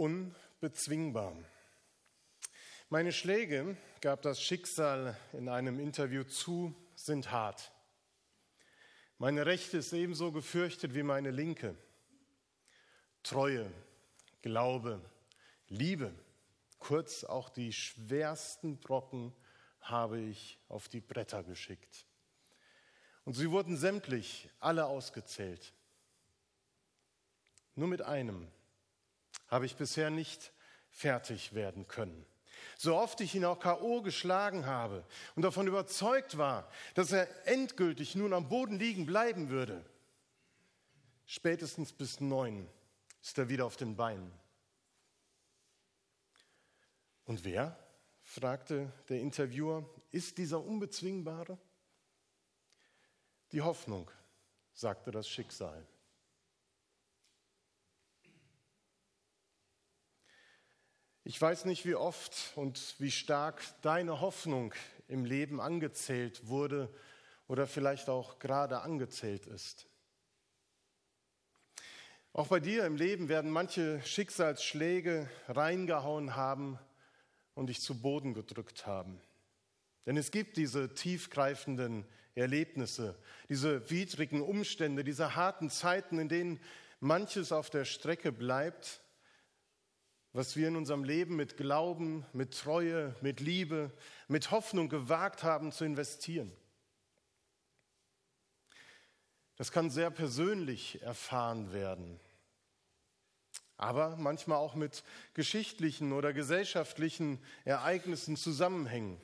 unbezwingbar. Meine Schläge, gab das Schicksal in einem Interview zu, sind hart. Meine rechte ist ebenso gefürchtet wie meine linke. Treue, Glaube, Liebe, kurz auch die schwersten Brocken habe ich auf die Bretter geschickt. Und sie wurden sämtlich alle ausgezählt. Nur mit einem habe ich bisher nicht fertig werden können. So oft ich ihn auch K.O. geschlagen habe und davon überzeugt war, dass er endgültig nun am Boden liegen bleiben würde. Spätestens bis neun ist er wieder auf den Beinen. Und wer? fragte der Interviewer, ist dieser Unbezwingbare? Die Hoffnung, sagte das Schicksal. Ich weiß nicht, wie oft und wie stark deine Hoffnung im Leben angezählt wurde oder vielleicht auch gerade angezählt ist. Auch bei dir im Leben werden manche Schicksalsschläge reingehauen haben und dich zu Boden gedrückt haben. Denn es gibt diese tiefgreifenden Erlebnisse, diese widrigen Umstände, diese harten Zeiten, in denen manches auf der Strecke bleibt was wir in unserem Leben mit Glauben, mit Treue, mit Liebe, mit Hoffnung gewagt haben zu investieren. Das kann sehr persönlich erfahren werden, aber manchmal auch mit geschichtlichen oder gesellschaftlichen Ereignissen zusammenhängen.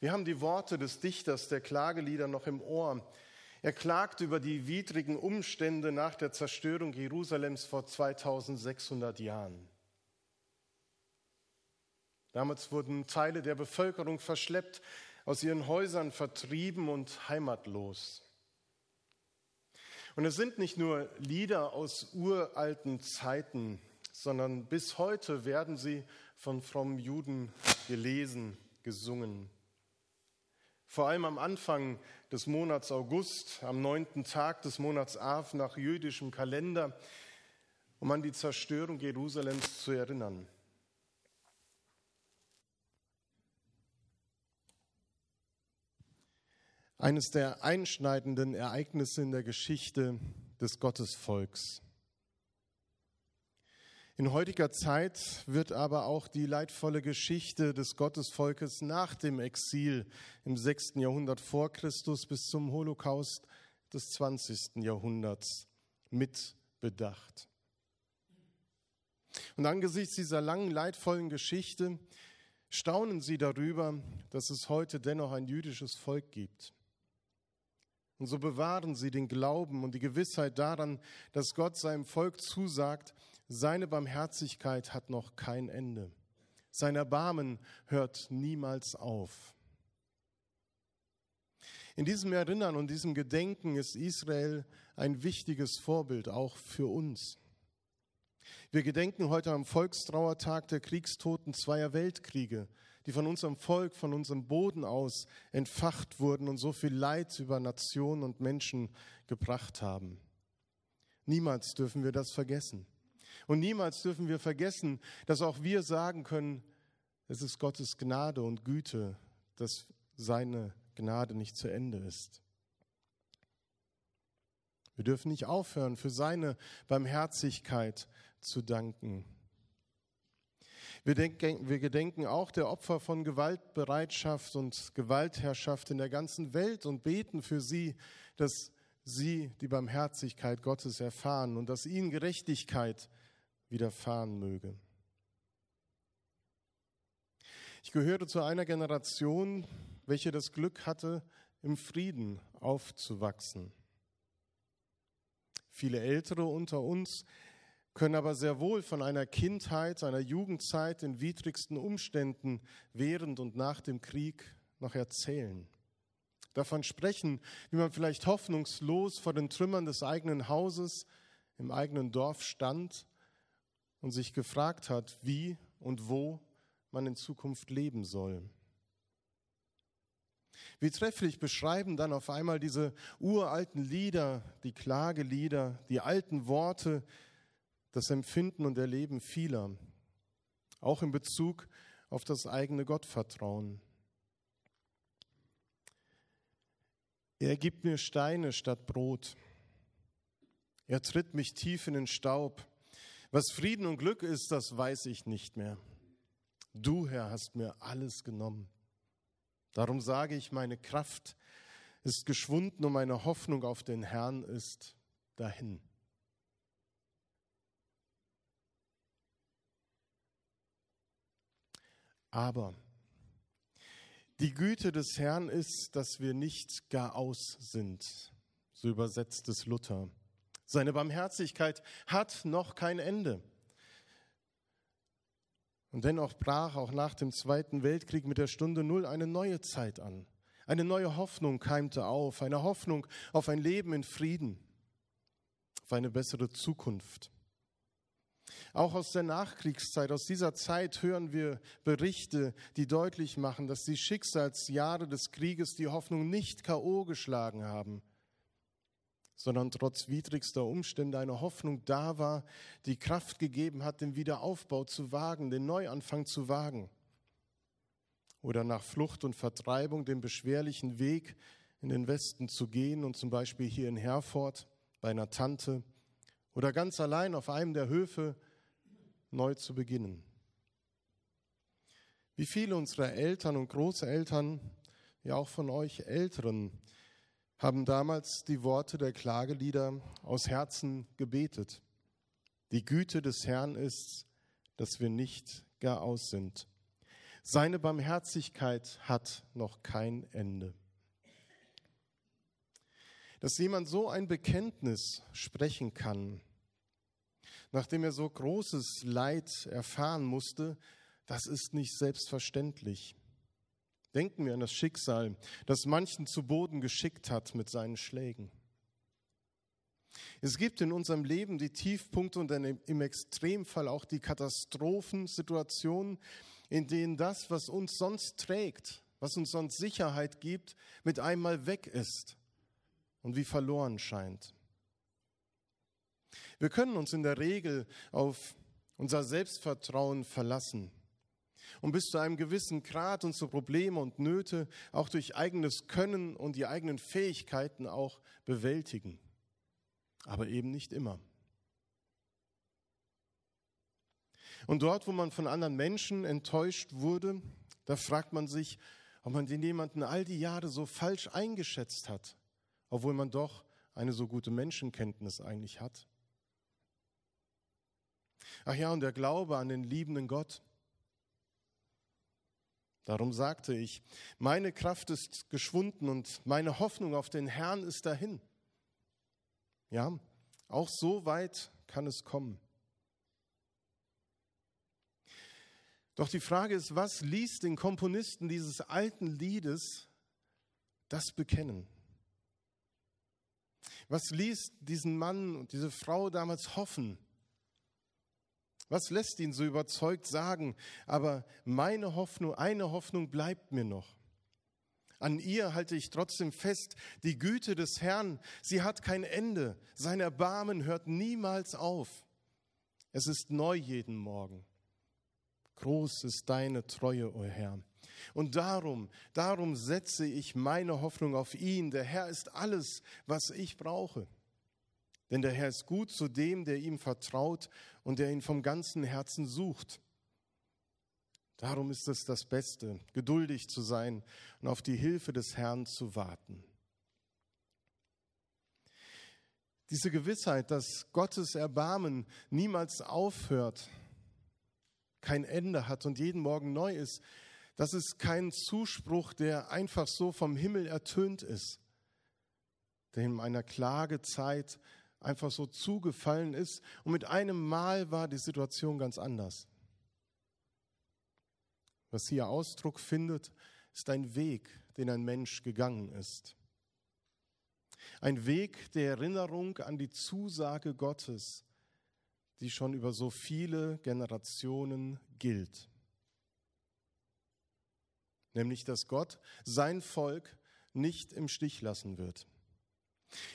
Wir haben die Worte des Dichters der Klagelieder noch im Ohr, er klagt über die widrigen Umstände nach der Zerstörung Jerusalems vor 2600 Jahren. Damals wurden Teile der Bevölkerung verschleppt, aus ihren Häusern vertrieben und heimatlos. Und es sind nicht nur Lieder aus uralten Zeiten, sondern bis heute werden sie von frommen Juden gelesen, gesungen. Vor allem am Anfang des Monats August, am neunten Tag des Monats Av nach jüdischem Kalender, um an die Zerstörung Jerusalems zu erinnern. Eines der einschneidenden Ereignisse in der Geschichte des Gottesvolks. In heutiger Zeit wird aber auch die leidvolle Geschichte des Gottesvolkes nach dem Exil im 6. Jahrhundert vor Christus bis zum Holocaust des 20. Jahrhunderts mit bedacht. Und angesichts dieser langen, leidvollen Geschichte staunen sie darüber, dass es heute dennoch ein jüdisches Volk gibt. Und so bewahren sie den Glauben und die Gewissheit daran, dass Gott seinem Volk zusagt, seine Barmherzigkeit hat noch kein Ende. Sein Erbarmen hört niemals auf. In diesem Erinnern und diesem Gedenken ist Israel ein wichtiges Vorbild auch für uns. Wir gedenken heute am Volkstrauertag der Kriegstoten zweier Weltkriege, die von unserem Volk, von unserem Boden aus entfacht wurden und so viel Leid über Nationen und Menschen gebracht haben. Niemals dürfen wir das vergessen. Und niemals dürfen wir vergessen, dass auch wir sagen können, es ist Gottes Gnade und Güte, dass seine Gnade nicht zu Ende ist. Wir dürfen nicht aufhören, für seine Barmherzigkeit zu danken. Wir, denken, wir gedenken auch der Opfer von Gewaltbereitschaft und Gewaltherrschaft in der ganzen Welt und beten für sie, dass sie die Barmherzigkeit Gottes erfahren und dass ihnen Gerechtigkeit widerfahren möge. Ich gehöre zu einer Generation, welche das Glück hatte, im Frieden aufzuwachsen. Viele Ältere unter uns können aber sehr wohl von einer Kindheit, einer Jugendzeit in widrigsten Umständen während und nach dem Krieg noch erzählen. Davon sprechen, wie man vielleicht hoffnungslos vor den Trümmern des eigenen Hauses im eigenen Dorf stand und sich gefragt hat, wie und wo man in Zukunft leben soll. Wie trefflich beschreiben dann auf einmal diese uralten Lieder, die Klagelieder, die alten Worte, das Empfinden und Erleben vieler, auch in Bezug auf das eigene Gottvertrauen. Er gibt mir Steine statt Brot. Er tritt mich tief in den Staub. Was Frieden und Glück ist, das weiß ich nicht mehr. Du, Herr, hast mir alles genommen. Darum sage ich, meine Kraft ist geschwunden und meine Hoffnung auf den Herrn ist dahin. Aber die Güte des Herrn ist, dass wir nicht gar aus sind, so übersetzt es Luther. Seine Barmherzigkeit hat noch kein Ende. Und dennoch brach auch nach dem Zweiten Weltkrieg mit der Stunde Null eine neue Zeit an. Eine neue Hoffnung keimte auf, eine Hoffnung auf ein Leben in Frieden, auf eine bessere Zukunft. Auch aus der Nachkriegszeit, aus dieser Zeit hören wir Berichte, die deutlich machen, dass die Schicksalsjahre des Krieges die Hoffnung nicht KO geschlagen haben, sondern trotz widrigster Umstände eine Hoffnung da war, die Kraft gegeben hat, den Wiederaufbau zu wagen, den Neuanfang zu wagen. Oder nach Flucht und Vertreibung den beschwerlichen Weg in den Westen zu gehen und zum Beispiel hier in Herford bei einer Tante oder ganz allein auf einem der Höfe neu zu beginnen. Wie viele unserer Eltern und Großeltern, ja auch von euch Älteren, haben damals die Worte der Klagelieder aus Herzen gebetet. Die Güte des Herrn ist, dass wir nicht gar aus sind. Seine Barmherzigkeit hat noch kein Ende. Dass jemand so ein Bekenntnis sprechen kann, nachdem er so großes Leid erfahren musste, das ist nicht selbstverständlich. Denken wir an das Schicksal, das manchen zu Boden geschickt hat mit seinen Schlägen. Es gibt in unserem Leben die Tiefpunkte und im Extremfall auch die Katastrophensituationen, in denen das, was uns sonst trägt, was uns sonst Sicherheit gibt, mit einmal weg ist und wie verloren scheint. Wir können uns in der Regel auf unser Selbstvertrauen verlassen und bis zu einem gewissen Grad unsere Probleme und Nöte auch durch eigenes Können und die eigenen Fähigkeiten auch bewältigen. Aber eben nicht immer. Und dort, wo man von anderen Menschen enttäuscht wurde, da fragt man sich, ob man den jemanden all die Jahre so falsch eingeschätzt hat, obwohl man doch eine so gute Menschenkenntnis eigentlich hat. Ach ja, und der Glaube an den liebenden Gott. Darum sagte ich, meine Kraft ist geschwunden und meine Hoffnung auf den Herrn ist dahin. Ja, auch so weit kann es kommen. Doch die Frage ist, was ließ den Komponisten dieses alten Liedes das bekennen? Was ließ diesen Mann und diese Frau damals hoffen? Was lässt ihn so überzeugt sagen, aber meine Hoffnung, eine Hoffnung bleibt mir noch. An ihr halte ich trotzdem fest, die Güte des Herrn, sie hat kein Ende, sein Erbarmen hört niemals auf. Es ist neu jeden Morgen. Groß ist deine Treue, o oh Herr. Und darum, darum setze ich meine Hoffnung auf ihn. Der Herr ist alles, was ich brauche. Denn der Herr ist gut zu dem, der ihm vertraut und der ihn vom ganzen Herzen sucht. Darum ist es das Beste, geduldig zu sein und auf die Hilfe des Herrn zu warten. Diese Gewissheit, dass Gottes Erbarmen niemals aufhört, kein Ende hat und jeden Morgen neu ist, das ist kein Zuspruch, der einfach so vom Himmel ertönt ist, der in einer Klagezeit einfach so zugefallen ist und mit einem Mal war die Situation ganz anders. Was hier Ausdruck findet, ist ein Weg, den ein Mensch gegangen ist. Ein Weg der Erinnerung an die Zusage Gottes, die schon über so viele Generationen gilt. Nämlich, dass Gott sein Volk nicht im Stich lassen wird.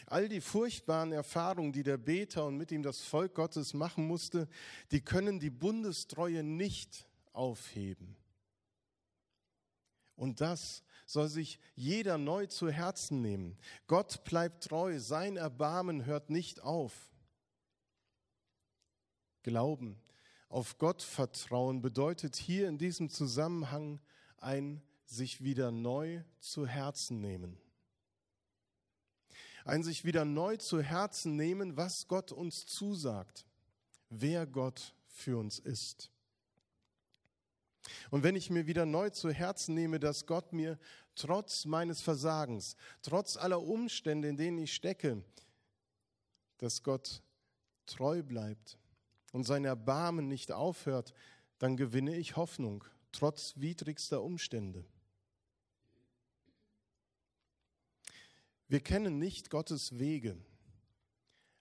All die furchtbaren Erfahrungen, die der Beter und mit ihm das Volk Gottes machen musste, die können die Bundestreue nicht aufheben. Und das soll sich jeder neu zu Herzen nehmen. Gott bleibt treu, sein Erbarmen hört nicht auf. Glauben, auf Gott vertrauen bedeutet hier in diesem Zusammenhang ein sich wieder neu zu Herzen nehmen ein sich wieder neu zu Herzen nehmen, was Gott uns zusagt, wer Gott für uns ist. Und wenn ich mir wieder neu zu Herzen nehme, dass Gott mir trotz meines Versagens, trotz aller Umstände, in denen ich stecke, dass Gott treu bleibt und sein Erbarmen nicht aufhört, dann gewinne ich Hoffnung, trotz widrigster Umstände. Wir kennen nicht Gottes Wege,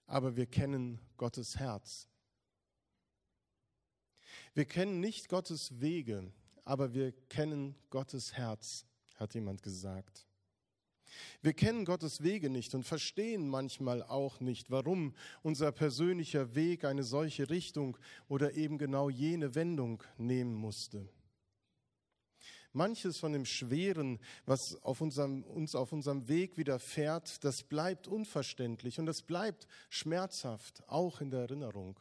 aber wir kennen Gottes Herz. Wir kennen nicht Gottes Wege, aber wir kennen Gottes Herz, hat jemand gesagt. Wir kennen Gottes Wege nicht und verstehen manchmal auch nicht, warum unser persönlicher Weg eine solche Richtung oder eben genau jene Wendung nehmen musste. Manches von dem Schweren, was auf unserem, uns auf unserem Weg widerfährt, das bleibt unverständlich und das bleibt schmerzhaft, auch in der Erinnerung.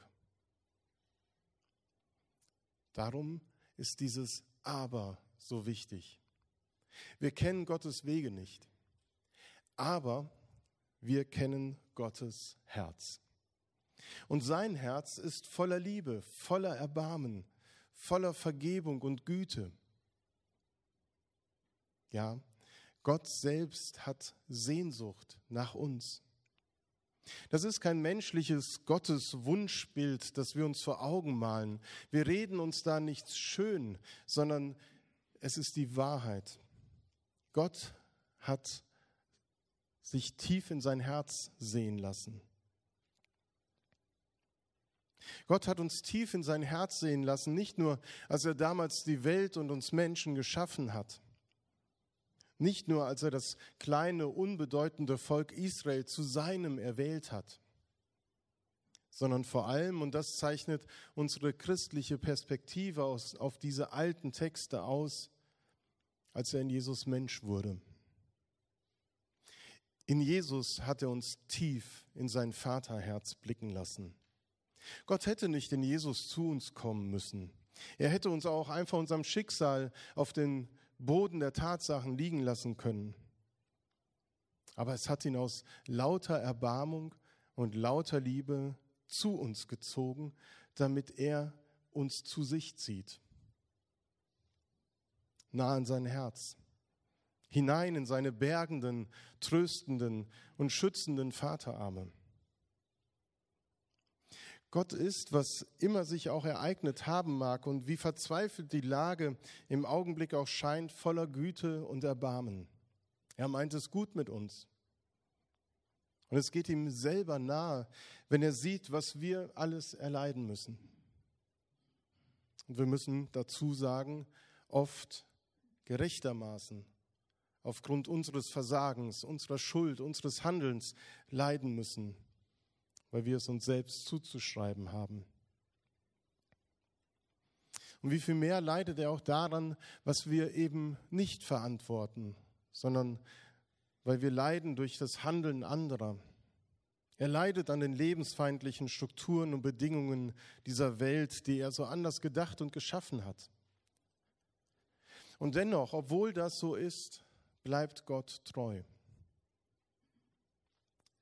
Darum ist dieses Aber so wichtig. Wir kennen Gottes Wege nicht, aber wir kennen Gottes Herz. Und sein Herz ist voller Liebe, voller Erbarmen, voller Vergebung und Güte. Ja, Gott selbst hat Sehnsucht nach uns. Das ist kein menschliches Gotteswunschbild, das wir uns vor Augen malen. Wir reden uns da nichts schön, sondern es ist die Wahrheit. Gott hat sich tief in sein Herz sehen lassen. Gott hat uns tief in sein Herz sehen lassen, nicht nur als er damals die Welt und uns Menschen geschaffen hat, nicht nur, als er das kleine, unbedeutende Volk Israel zu seinem erwählt hat, sondern vor allem, und das zeichnet unsere christliche Perspektive aus, auf diese alten Texte aus, als er in Jesus Mensch wurde. In Jesus hat er uns tief in sein Vaterherz blicken lassen. Gott hätte nicht in Jesus zu uns kommen müssen. Er hätte uns auch einfach unserem Schicksal auf den Boden der Tatsachen liegen lassen können. Aber es hat ihn aus lauter Erbarmung und lauter Liebe zu uns gezogen, damit er uns zu sich zieht. Nah an sein Herz, hinein in seine bergenden, tröstenden und schützenden Vaterarme. Gott ist, was immer sich auch ereignet haben mag und wie verzweifelt die Lage im Augenblick auch scheint, voller Güte und Erbarmen. Er meint es gut mit uns. Und es geht ihm selber nahe, wenn er sieht, was wir alles erleiden müssen. Und wir müssen dazu sagen, oft gerechtermaßen aufgrund unseres Versagens, unserer Schuld, unseres Handelns leiden müssen weil wir es uns selbst zuzuschreiben haben. Und wie viel mehr leidet er auch daran, was wir eben nicht verantworten, sondern weil wir leiden durch das Handeln anderer. Er leidet an den lebensfeindlichen Strukturen und Bedingungen dieser Welt, die er so anders gedacht und geschaffen hat. Und dennoch, obwohl das so ist, bleibt Gott treu.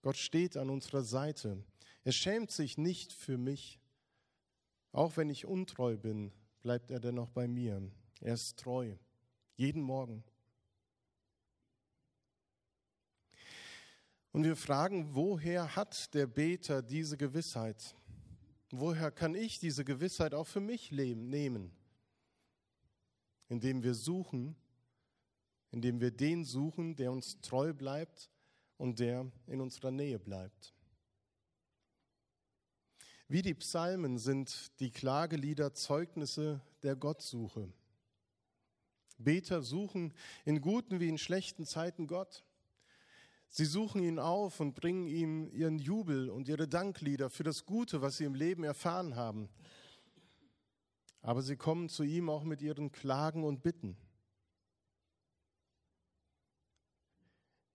Gott steht an unserer Seite. Er schämt sich nicht für mich. Auch wenn ich untreu bin, bleibt er dennoch bei mir. Er ist treu, jeden Morgen. Und wir fragen, woher hat der Beter diese Gewissheit? Woher kann ich diese Gewissheit auch für mich nehmen? Indem wir suchen, indem wir den suchen, der uns treu bleibt und der in unserer Nähe bleibt. Wie die Psalmen sind die Klagelieder Zeugnisse der Gottsuche. Beter suchen in guten wie in schlechten Zeiten Gott. Sie suchen ihn auf und bringen ihm ihren Jubel und ihre Danklieder für das Gute, was sie im Leben erfahren haben. Aber sie kommen zu ihm auch mit ihren Klagen und Bitten.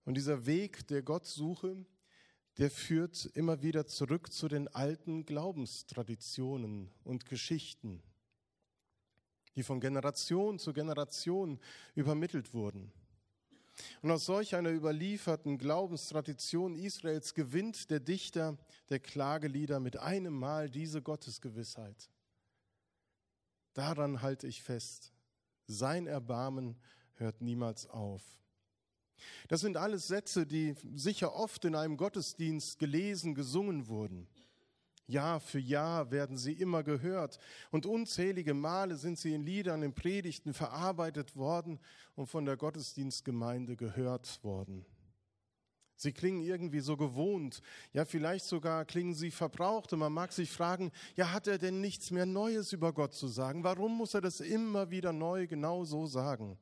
Und dieser Weg der Gottsuche, der führt immer wieder zurück zu den alten Glaubenstraditionen und Geschichten, die von Generation zu Generation übermittelt wurden. Und aus solch einer überlieferten Glaubenstradition Israels gewinnt der Dichter der Klagelieder mit einem Mal diese Gottesgewissheit. Daran halte ich fest. Sein Erbarmen hört niemals auf. Das sind alles Sätze, die sicher oft in einem Gottesdienst gelesen, gesungen wurden. Jahr für Jahr werden sie immer gehört und unzählige Male sind sie in Liedern, in Predigten verarbeitet worden und von der Gottesdienstgemeinde gehört worden. Sie klingen irgendwie so gewohnt, ja vielleicht sogar klingen sie verbraucht und man mag sich fragen, ja hat er denn nichts mehr Neues über Gott zu sagen? Warum muss er das immer wieder neu genau so sagen?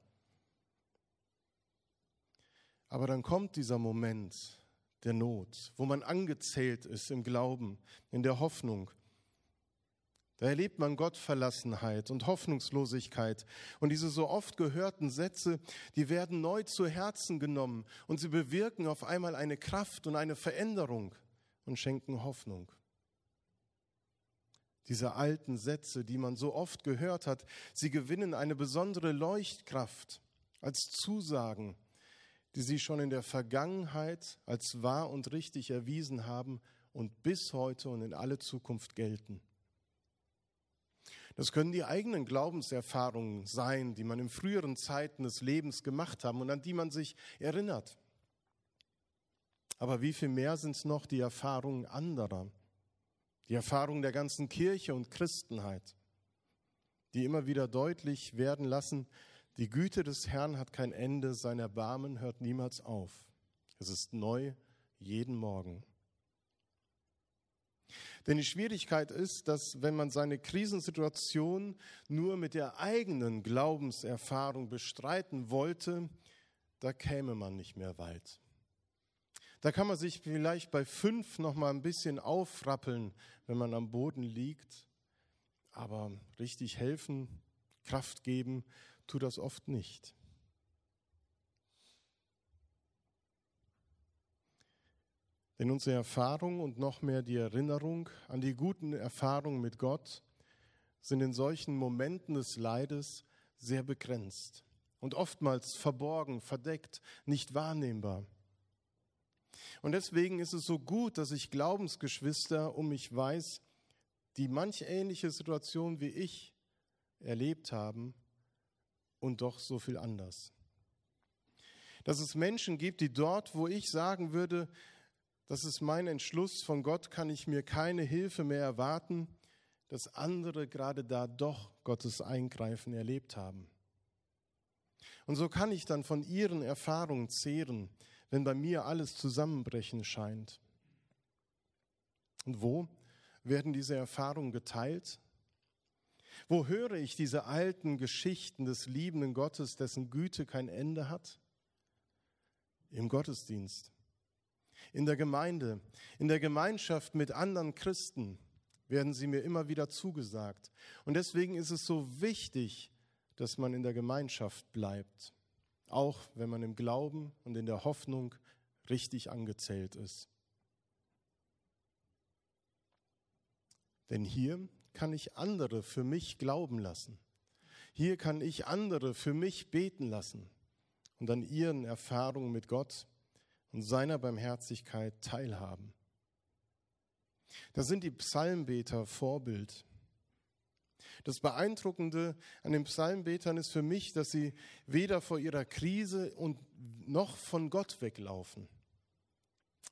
Aber dann kommt dieser Moment, der Not, wo man angezählt ist im Glauben, in der Hoffnung. Da erlebt man Gottverlassenheit und Hoffnungslosigkeit. Und diese so oft gehörten Sätze, die werden neu zu Herzen genommen und sie bewirken auf einmal eine Kraft und eine Veränderung und schenken Hoffnung. Diese alten Sätze, die man so oft gehört hat, sie gewinnen eine besondere Leuchtkraft als Zusagen die sie schon in der Vergangenheit als wahr und richtig erwiesen haben und bis heute und in alle Zukunft gelten. Das können die eigenen Glaubenserfahrungen sein, die man in früheren Zeiten des Lebens gemacht haben und an die man sich erinnert. Aber wie viel mehr sind es noch die Erfahrungen anderer, die Erfahrungen der ganzen Kirche und Christenheit, die immer wieder deutlich werden lassen, die Güte des Herrn hat kein Ende, sein Erbarmen hört niemals auf. Es ist neu jeden Morgen. Denn die Schwierigkeit ist, dass wenn man seine Krisensituation nur mit der eigenen Glaubenserfahrung bestreiten wollte, da käme man nicht mehr weit. Da kann man sich vielleicht bei fünf noch mal ein bisschen aufrappeln, wenn man am Boden liegt, aber richtig helfen, Kraft geben, tut das oft nicht. Denn unsere Erfahrung und noch mehr die Erinnerung an die guten Erfahrungen mit Gott sind in solchen Momenten des Leides sehr begrenzt und oftmals verborgen, verdeckt, nicht wahrnehmbar. Und deswegen ist es so gut, dass ich Glaubensgeschwister um mich weiß, die manch ähnliche Situation wie ich erlebt haben und doch so viel anders. Dass es Menschen gibt, die dort, wo ich sagen würde, das ist mein Entschluss, von Gott kann ich mir keine Hilfe mehr erwarten, dass andere gerade da doch Gottes Eingreifen erlebt haben. Und so kann ich dann von ihren Erfahrungen zehren, wenn bei mir alles zusammenbrechen scheint. Und wo werden diese Erfahrungen geteilt? Wo höre ich diese alten Geschichten des liebenden Gottes, dessen Güte kein Ende hat? Im Gottesdienst, in der Gemeinde, in der Gemeinschaft mit anderen Christen werden sie mir immer wieder zugesagt. Und deswegen ist es so wichtig, dass man in der Gemeinschaft bleibt, auch wenn man im Glauben und in der Hoffnung richtig angezählt ist. Denn hier kann ich andere für mich glauben lassen. Hier kann ich andere für mich beten lassen und an ihren Erfahrungen mit Gott und seiner Barmherzigkeit teilhaben. Da sind die Psalmbeter Vorbild. Das Beeindruckende an den Psalmbetern ist für mich, dass sie weder vor ihrer Krise und noch von Gott weglaufen,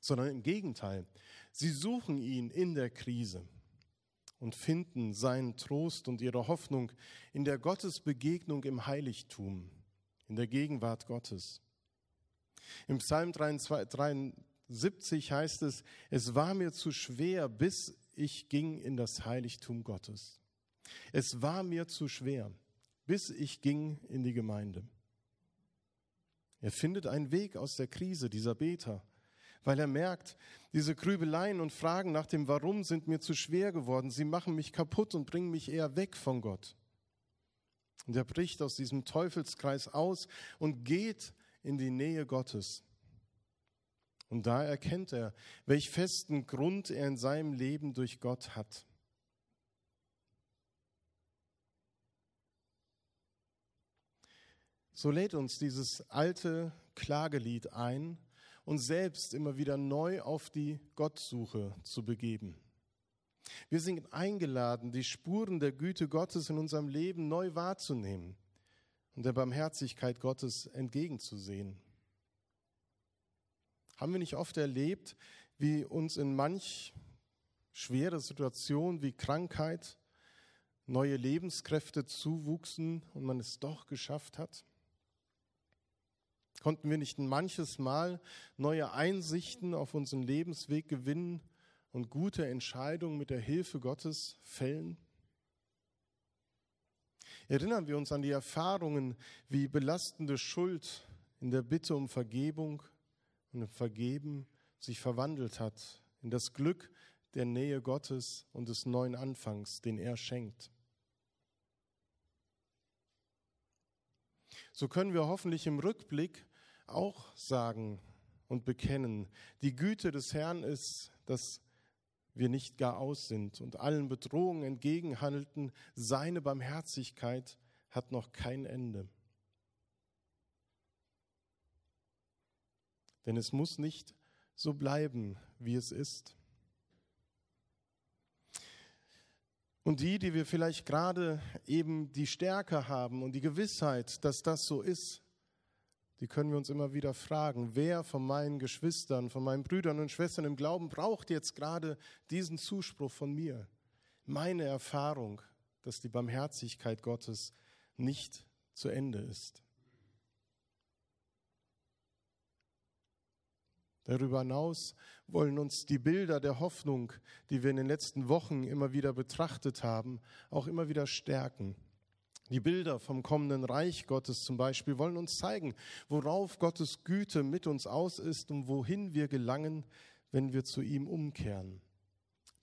sondern im Gegenteil, sie suchen ihn in der Krise und finden seinen Trost und ihre Hoffnung in der Gottesbegegnung im Heiligtum, in der Gegenwart Gottes. Im Psalm 73 heißt es, es war mir zu schwer, bis ich ging in das Heiligtum Gottes. Es war mir zu schwer, bis ich ging in die Gemeinde. Er findet einen Weg aus der Krise, dieser Beter, weil er merkt, diese Grübeleien und Fragen nach dem Warum sind mir zu schwer geworden. Sie machen mich kaputt und bringen mich eher weg von Gott. Und er bricht aus diesem Teufelskreis aus und geht in die Nähe Gottes. Und da erkennt er, welch festen Grund er in seinem Leben durch Gott hat. So lädt uns dieses alte Klagelied ein, uns selbst immer wieder neu auf die Gottsuche zu begeben. Wir sind eingeladen, die Spuren der Güte Gottes in unserem Leben neu wahrzunehmen und der Barmherzigkeit Gottes entgegenzusehen. Haben wir nicht oft erlebt, wie uns in manch schwere Situationen wie Krankheit neue Lebenskräfte zuwuchsen und man es doch geschafft hat? Konnten wir nicht manches Mal neue Einsichten auf unseren Lebensweg gewinnen und gute Entscheidungen mit der Hilfe Gottes fällen? Erinnern wir uns an die Erfahrungen, wie belastende Schuld in der Bitte um Vergebung und im Vergeben sich verwandelt hat in das Glück der Nähe Gottes und des neuen Anfangs, den er schenkt. So können wir hoffentlich im Rückblick auch sagen und bekennen, die Güte des Herrn ist, dass wir nicht gar aus sind und allen Bedrohungen entgegenhandelten. Seine Barmherzigkeit hat noch kein Ende. Denn es muss nicht so bleiben, wie es ist. Und die, die wir vielleicht gerade eben die Stärke haben und die Gewissheit, dass das so ist, die können wir uns immer wieder fragen, wer von meinen Geschwistern, von meinen Brüdern und Schwestern im Glauben braucht jetzt gerade diesen Zuspruch von mir? Meine Erfahrung, dass die Barmherzigkeit Gottes nicht zu Ende ist. Darüber hinaus wollen uns die Bilder der Hoffnung, die wir in den letzten Wochen immer wieder betrachtet haben, auch immer wieder stärken. Die Bilder vom kommenden Reich Gottes zum Beispiel wollen uns zeigen, worauf Gottes Güte mit uns aus ist und wohin wir gelangen, wenn wir zu ihm umkehren.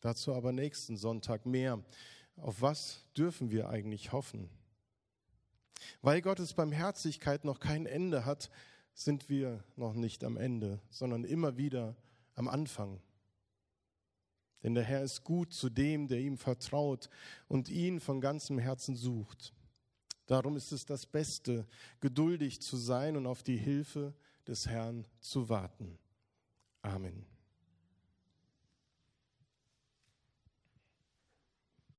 Dazu aber nächsten Sonntag mehr. Auf was dürfen wir eigentlich hoffen? Weil Gottes Barmherzigkeit noch kein Ende hat, sind wir noch nicht am Ende, sondern immer wieder am Anfang. Denn der Herr ist gut zu dem, der ihm vertraut und ihn von ganzem Herzen sucht. Darum ist es das Beste, geduldig zu sein und auf die Hilfe des Herrn zu warten. Amen.